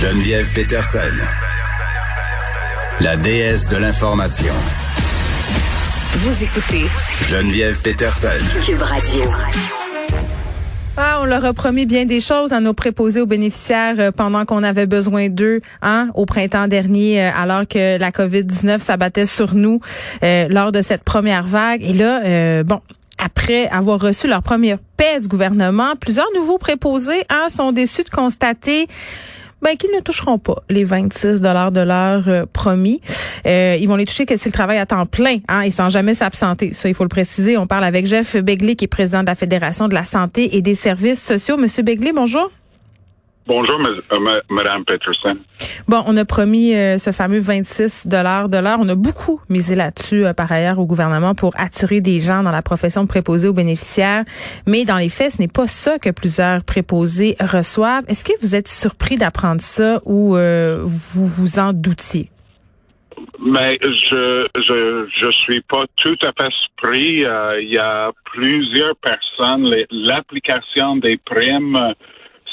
Geneviève Peterson, la déesse de l'information. Vous écoutez Geneviève Peterson. Cube Radio. Ah, on leur a promis bien des choses à nos préposés aux bénéficiaires euh, pendant qu'on avait besoin d'eux hein, au printemps dernier, euh, alors que la COVID-19 s'abattait sur nous euh, lors de cette première vague. Et là, euh, bon, après avoir reçu leur première gouvernement, plusieurs nouveaux préposés hein, sont déçus de constater ben, qu'ils ne toucheront pas les 26 dollars de l'heure euh, promis. Euh, ils vont les toucher que si le à temps plein hein, et sans jamais s'absenter. Ça, il faut le préciser. On parle avec Jeff Begley, qui est président de la Fédération de la santé et des services sociaux. Monsieur Begley, bonjour. Bonjour, Madame Peterson. Bon, on a promis euh, ce fameux 26 dollars de l'heure. On a beaucoup misé là-dessus euh, par ailleurs au gouvernement pour attirer des gens dans la profession de préposé aux bénéficiaires. Mais dans les faits, ce n'est pas ça que plusieurs préposés reçoivent. Est-ce que vous êtes surpris d'apprendre ça ou euh, vous vous en doutiez? Mais je je je suis pas tout à fait surpris. Il y a plusieurs personnes. L'application des primes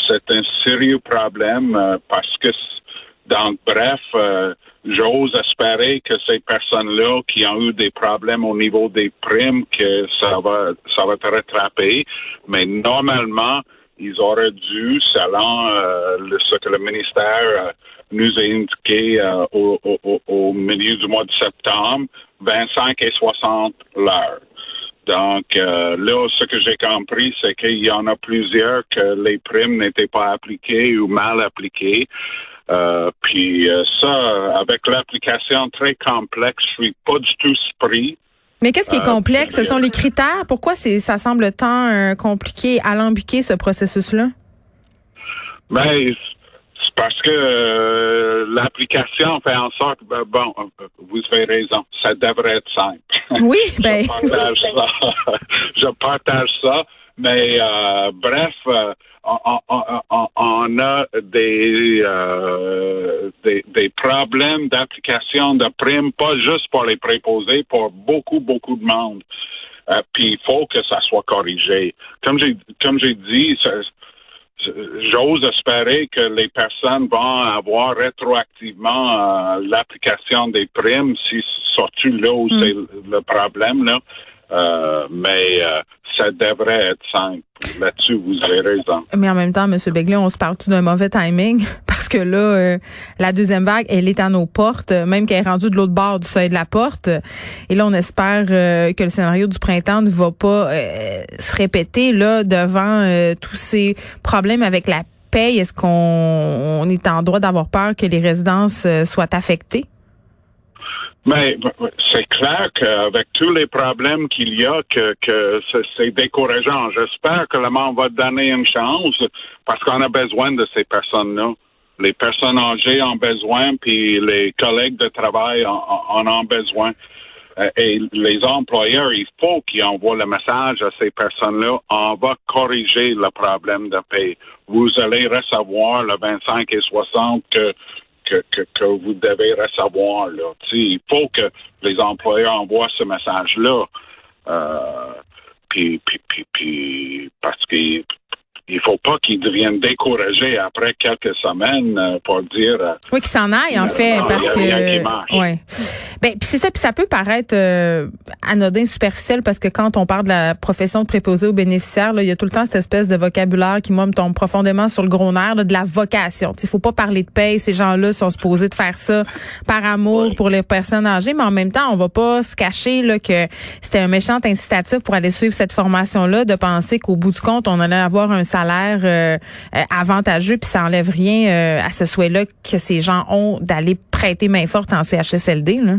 c'est un sérieux problème euh, parce que, donc, bref, euh, j'ose espérer que ces personnes-là qui ont eu des problèmes au niveau des primes, que ça va, ça va être rattrapé. Mais normalement, ils auraient dû, selon euh, ce que le ministère nous a indiqué au, au, milieu du mois de septembre, 25 et 60 l'heure. Donc euh, là, ce que j'ai compris, c'est qu'il y en a plusieurs que les primes n'étaient pas appliquées ou mal appliquées. Euh, puis euh, ça, avec l'application très complexe, je suis pas du tout surpris. Mais qu'est-ce qui est complexe? Ce sont les critères. Pourquoi c'est ça semble tant compliqué, alambiqué, ce processus-là? Ben, parce que euh, l'application fait en sorte, ben, bon, vous avez raison, ça devrait être simple. Oui, ben. je partage ça. je partage ça. Mais euh, bref, euh, on, a des, des, des problèmes d'application de primes, pas juste pour les préposés, pour beaucoup, beaucoup de monde. puis il faut que ça soit corrigé. Comme j'ai comme j'ai dit, j'ose espérer que les personnes vont avoir rétroactivement euh, l'application des primes si surtout là où mm. c'est le problème là. Euh, mais euh, ça devrait être simple. Là-dessus, vous avez raison. Mais en même temps, M. Begley, on se parle-tu d'un mauvais timing? Parce que là, euh, la deuxième vague, elle est à nos portes, même qu'elle est rendue de l'autre bord du seuil de la porte. Et là, on espère euh, que le scénario du printemps ne va pas euh, se répéter là devant tous ces problèmes avec la paye. Est-ce qu'on est en droit d'avoir peur que les résidences soient affectées? Mais c'est clair qu'avec tous les problèmes qu'il y a, que, que c'est décourageant. J'espère que le monde va donner une chance parce qu'on a besoin de ces personnes-là. Les personnes âgées ont besoin, puis les collègues de travail en, ont besoin. Euh, et les employeurs, il faut qu'ils envoient le message à ces personnes-là. On va corriger le problème de paie. Vous allez recevoir le 25 et 60 que que, vous devez recevoir. Là. il faut que les employeurs envoient ce message-là. Euh, puis, parce qu'il il faut pas qu'ils deviennent découragés après quelques semaines euh, pour dire. Euh, oui, qu'ils s'en aillent en fait, parce que. Ouais. Ben, puis c'est ça, puis ça peut paraître euh, anodin, superficiel, parce que quand on parle de la profession de préposé aux bénéficiaires, là, il y a tout le temps cette espèce de vocabulaire qui moi me tombe profondément sur le gros nerf de la vocation. Il faut pas parler de paye. Ces gens-là sont supposés de faire ça par amour pour les personnes âgées, mais en même temps, on va pas se cacher là que c'était un méchant incitatif pour aller suivre cette formation-là, de penser qu'au bout du compte, on allait avoir un salaire euh, euh, avantageux, puis ça enlève rien à ce souhait-là que ces gens ont d'aller prêter main forte en CHSLD. Là.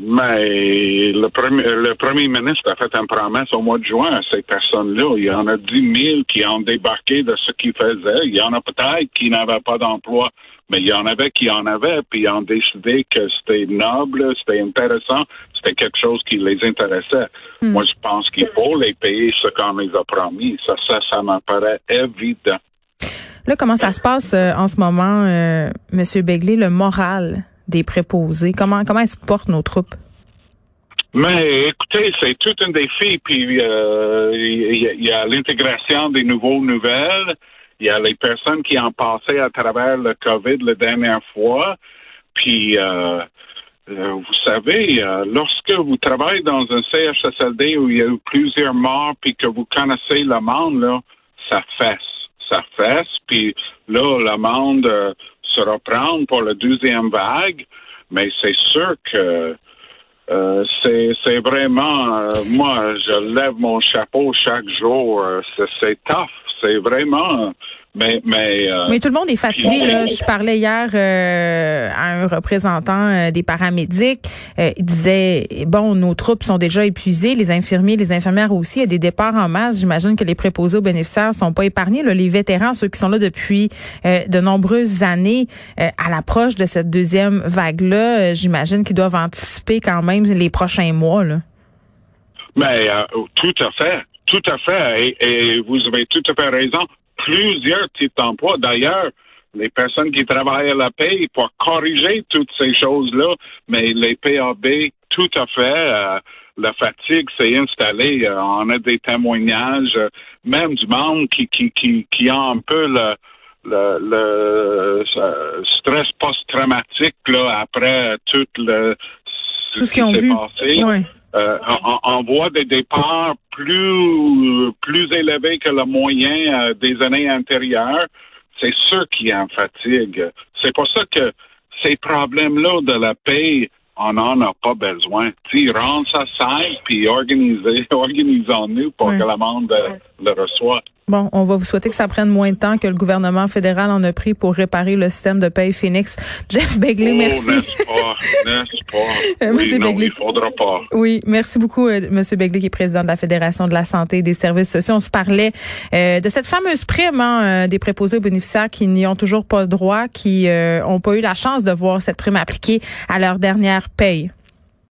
Mais le premier, le premier ministre a fait une promesse au mois de juin à ces personnes-là. Il y en a 10 000 qui ont débarqué de ce qu'ils faisaient. Il y en a peut-être qui n'avaient pas d'emploi, mais il y en avait qui en avaient, puis ils ont décidé que c'était noble, c'était intéressant, c'était quelque chose qui les intéressait. Moi, je pense qu'il faut les payer ce qu'on les a promis. Ça, ça, ça m'apparaît évident. Là, comment ça se passe euh, en ce moment, euh, Monsieur Begley, le moral des préposés? Comment comment se portent nos troupes? Mais écoutez, c'est tout un défi. Puis euh, il y, a l'intégration des nouveaux nouvelles. Il y a les personnes qui ont passé à travers le COVID la dernière fois. Puis euh, euh, vous savez, lorsque vous travaillez dans un CHSLD où il y a eu plusieurs morts, puis que vous connaissez le monde, là, ça fesse. Ça fesse. Puis là, le monde se reprend pour la deuxième vague. Mais c'est sûr que euh, c'est vraiment, euh, moi, je lève mon chapeau chaque jour. Euh, c'est tough. C'est vraiment mais, mais, euh, mais tout le monde est fatigué. Là. Je parlais hier euh, à un représentant euh, des paramédics. il disait bon, nos troupes sont déjà épuisées, les infirmiers, les infirmières aussi. Il y a des départs en masse. J'imagine que les préposés aux bénéficiaires sont pas épargnés. Là. Les vétérans, ceux qui sont là depuis de nombreuses années, à l'approche de cette deuxième vague-là, j'imagine qu'ils doivent anticiper quand même les prochains mois. Là. Mais tout à fait. Tout à fait. et, vous avez tout à fait raison plusieurs types d'emplois. D'ailleurs, les personnes qui travaillent à la paix pour corriger toutes ces choses-là, mais les PAB, tout à fait, euh, la fatigue s'est installée. Euh, on a des témoignages, euh, même du monde qui, qui, qui, qui a un peu le, le, stress post-traumatique là, après tout le tout ce qu'ils ont vu. Passé. Euh, on, voit des départs plus plus élevés que le moyen euh, des années antérieures. C'est sûr qu'il y a une fatigue. C'est pour ça que ces problèmes-là de la paix, on n'en a pas besoin. T'sais, rendre ça simple puis organiser, organisons-nous pour que le monde euh, le reçoive. Bon, on va vous souhaiter que ça prenne moins de temps que le gouvernement fédéral en a pris pour réparer le système de paye Phoenix. Jeff Begley, oh, merci. Pas, pas? Euh, oui, non, il faudra pas. Oui, merci beaucoup, euh, Monsieur Begley, qui est président de la Fédération de la santé et des services sociaux. On se parlait euh, de cette fameuse prime hein, des préposés aux bénéficiaires qui n'y ont toujours pas droit, qui n'ont pas eu la chance de voir cette prime appliquée à leur dernière paye.